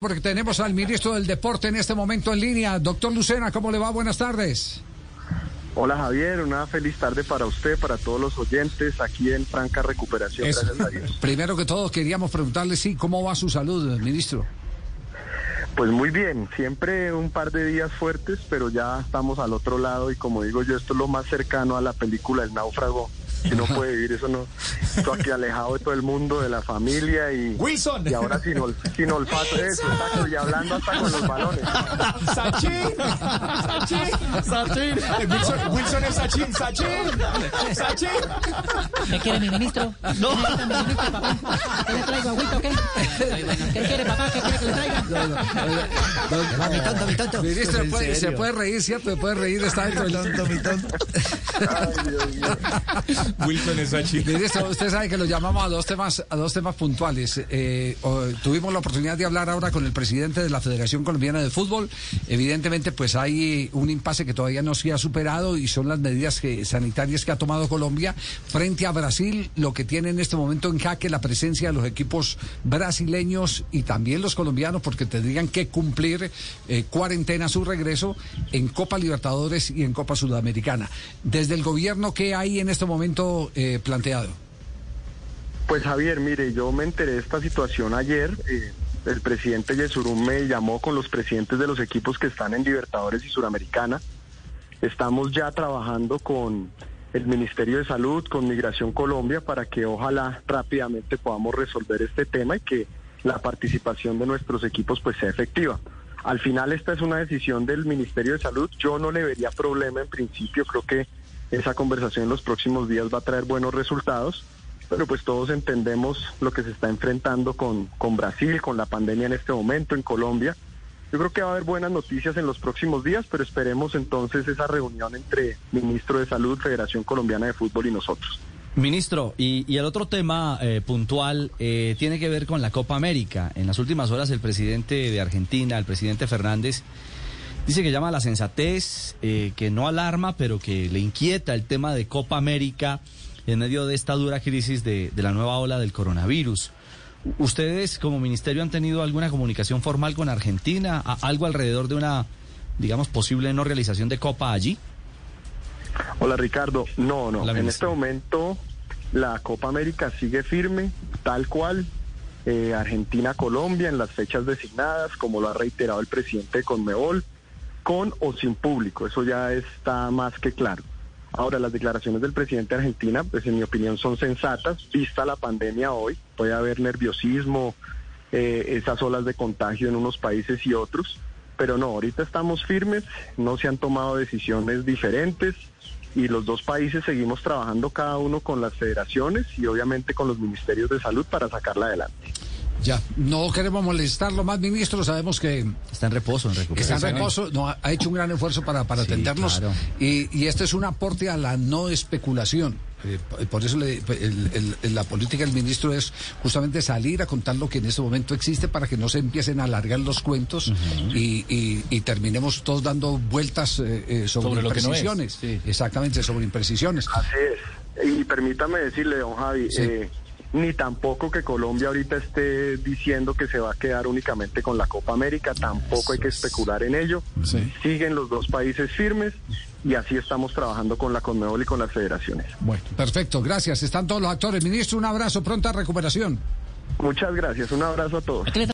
Porque tenemos al ministro del Deporte en este momento en línea. Doctor Lucena, ¿cómo le va? Buenas tardes. Hola Javier, una feliz tarde para usted, para todos los oyentes, aquí en franca recuperación, Es- gracias a Dios. Primero que todo, queríamos preguntarle, sí, ¿cómo va su salud, ministro? Pues muy bien, siempre un par de días fuertes, pero ya estamos al otro lado y como digo yo, esto es lo más cercano a la película El Náufrago. Si no puede vivir eso, no. Estoy aquí alejado de todo el mundo, de la familia y, Wilson. y ahora sin, ol- sin olfato, eso, y hablando hasta con los balones. Sachin. Sachin. Sachin. Wilson, Wilson es Sachin. Sachin. Sachin. ¿Qué quiere mi ministro? No. ¿Qué necesita mi ministro, papá? ¿Qué le traigo, agüita o qué? ¿Qué quiere, papá? ¿Qué quiere que le traiga? mi tonto, mi tonto. Ministro, ¿En puede- se puede reír, ¿cierto? Se puede reír, está dentro del tonto, mi tonto. Ay. Wilson es. Ministro, usted sabe que lo llamamos a dos temas, a dos temas puntuales. Eh, tuvimos la oportunidad de hablar ahora con el presidente de la Federación Colombiana de Fútbol. Evidentemente, pues hay un impasse que todavía no se ha superado y son las medidas sanitarias que ha tomado Colombia frente a Brasil, lo que tiene en este momento en jaque la presencia de los equipos brasileños y también los colombianos, porque tendrían que cumplir eh, cuarentena a su regreso en Copa Libertadores y en Copa Sudamericana. Desde el gobierno, ¿qué hay en este momento eh, planteado? Pues Javier, mire, yo me enteré de esta situación ayer. eh, el presidente Yesurum me llamó con los presidentes de los equipos que están en Libertadores y Suramericana. Estamos ya trabajando con el Ministerio de Salud, con Migración Colombia, para que ojalá rápidamente podamos resolver este tema y que la participación de nuestros equipos pues sea efectiva. Al final esta es una decisión del Ministerio de Salud. Yo no le vería problema en principio. Creo que esa conversación en los próximos días va a traer buenos resultados pero pues todos entendemos lo que se está enfrentando con, con Brasil, con la pandemia en este momento, en Colombia. Yo creo que va a haber buenas noticias en los próximos días, pero esperemos entonces esa reunión entre Ministro de Salud, Federación Colombiana de Fútbol y nosotros. Ministro, y, el otro tema eh, puntual eh, tiene que ver con la Copa América. En las últimas horas el presidente de Argentina, el presidente Fernández, dice que llama a la sensatez, eh, que no alarma, pero que le inquieta el tema de Copa América en medio de esta dura crisis de, de la nueva ola del coronavirus. ¿Ustedes como ministerio han tenido alguna comunicación formal con Argentina? ¿A- ¿Algo alrededor de una, digamos, posible no realización de Copa allí? Hola Ricardo, no, no, Hola, en este momento la Copa América sigue firme, tal cual. Eh, Argentina-Colombia en las fechas designadas, como lo ha reiterado el presidente de Conmebol, con o sin público, eso ya está más que claro. Ahora, las declaraciones del presidente de Argentina, pues en mi opinión son sensatas, vista la pandemia hoy, puede haber nerviosismo, eh, esas olas de contagio en unos países y otros, pero no, ahorita estamos firmes, no se han tomado decisiones diferentes y los dos países seguimos trabajando cada uno con las federaciones y obviamente con los ministerios de salud para sacarla adelante. Ya, no queremos molestarlo más, ministro. Sabemos que Está en reposo, en está en recuperación. reposo, no, ha hecho un gran esfuerzo para, para Sí, atendernos. claro. Y, y este es un aporte a la no especulación. Eh, por eso le- el- el- la política del ministro es justamente salir a contar lo que en este momento existe para que no se empiecen a alargar los cuentos y, y- y terminemos todos dando vueltas eh, eh, sobre, Sobre lo que no es, imprecisiones. sí. Exactamente, sobre imprecisiones. Así es. Y permítame decirle, don Javi, Sí. eh, ni tampoco que Colombia ahorita esté diciendo que se va a quedar únicamente con la Copa América, tampoco hay que especular en ello. Sí. Siguen los dos países firmes y así estamos trabajando con la Conmebol y con las federaciones. Bueno, perfecto, gracias. Están todos los actores. Ministro, un abrazo, pronta recuperación. Muchas gracias, un abrazo a todos. ¿Qué le